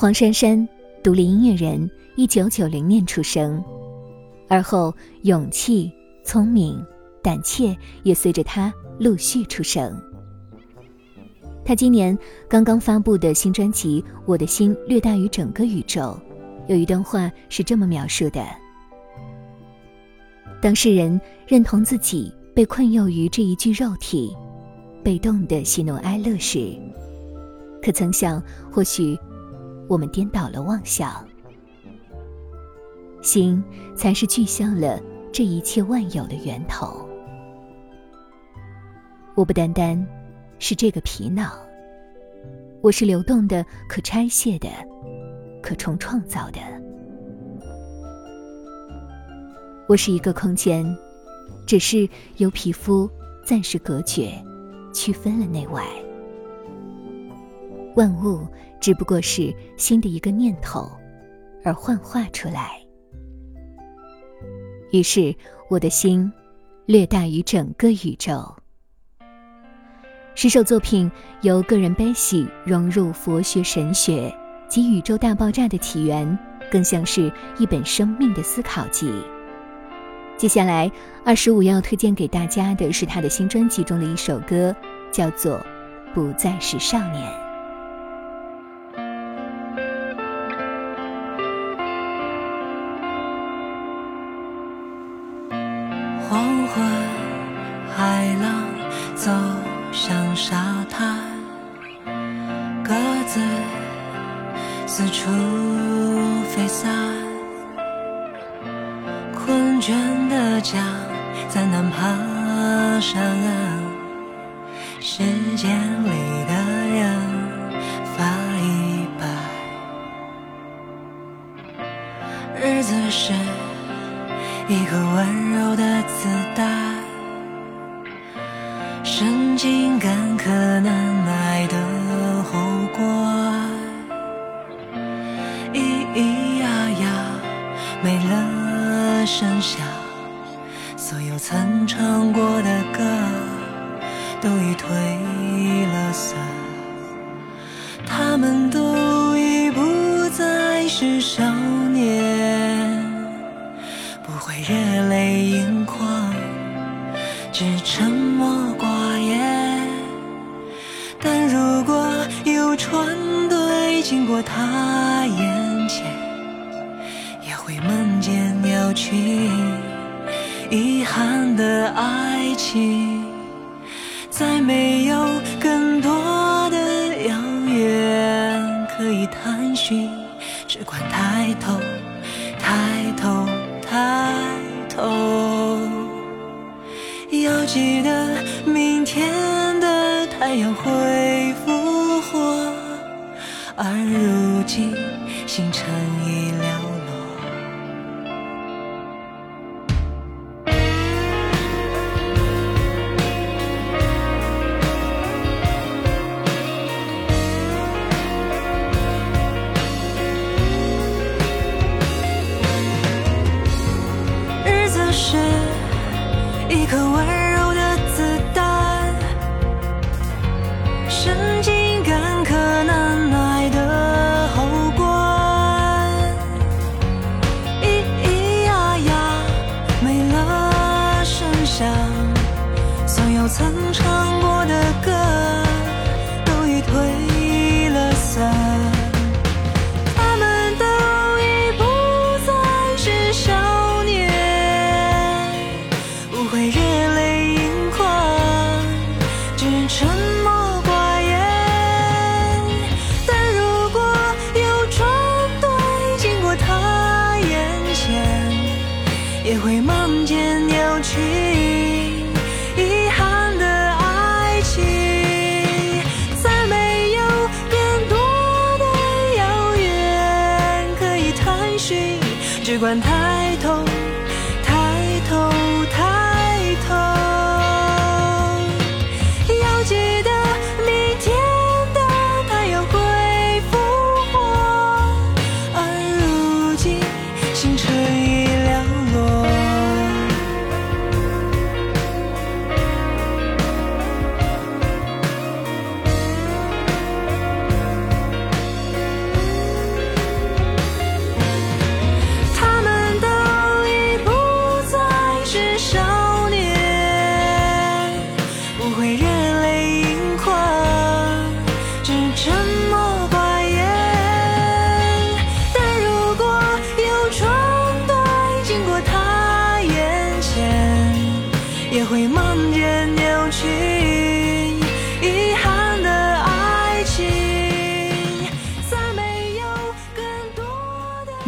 黄珊珊，独立音乐人，一九九零年出生，而后勇气、聪明、胆怯也随着他陆续出生。他今年刚刚发布的新专辑《我的心略大于整个宇宙》，有一段话是这么描述的：当事人认同自己被困囿于这一具肉体，被动的喜怒哀乐时，可曾想，或许。我们颠倒了妄想，心才是具象了这一切万有的源头。我不单单是这个皮囊，我是流动的、可拆卸的、可重创造的。我是一个空间，只是由皮肤暂时隔绝，区分了内外。万物。只不过是新的一个念头，而幻化出来。于是我的心，略大于整个宇宙。十首作品由个人悲喜融入佛学神学及宇宙大爆炸的起源，更像是一本生命的思考集。接下来，二十五要推荐给大家的是他的新专辑中的一首歌，叫做《不再是少年》。四处飞散，困倦的脚再难爬上岸，时间里的人发一白，日子是一颗温柔的子弹，深情感可难耐的是少年，不会热泪盈眶，只沉默寡言。但如果有船队经过他眼前，也。会梦见鸟群，遗憾的爱情，再没有要记得，明天的太阳会复活，而如今星辰已寥落。日子是。一颗温柔的子弹，神经干渴难耐的喉管，咿咿呀呀没了声响，所有曾唱过。会梦见鸟群遗憾的爱情再没有更多的遥远可以探寻只管抬头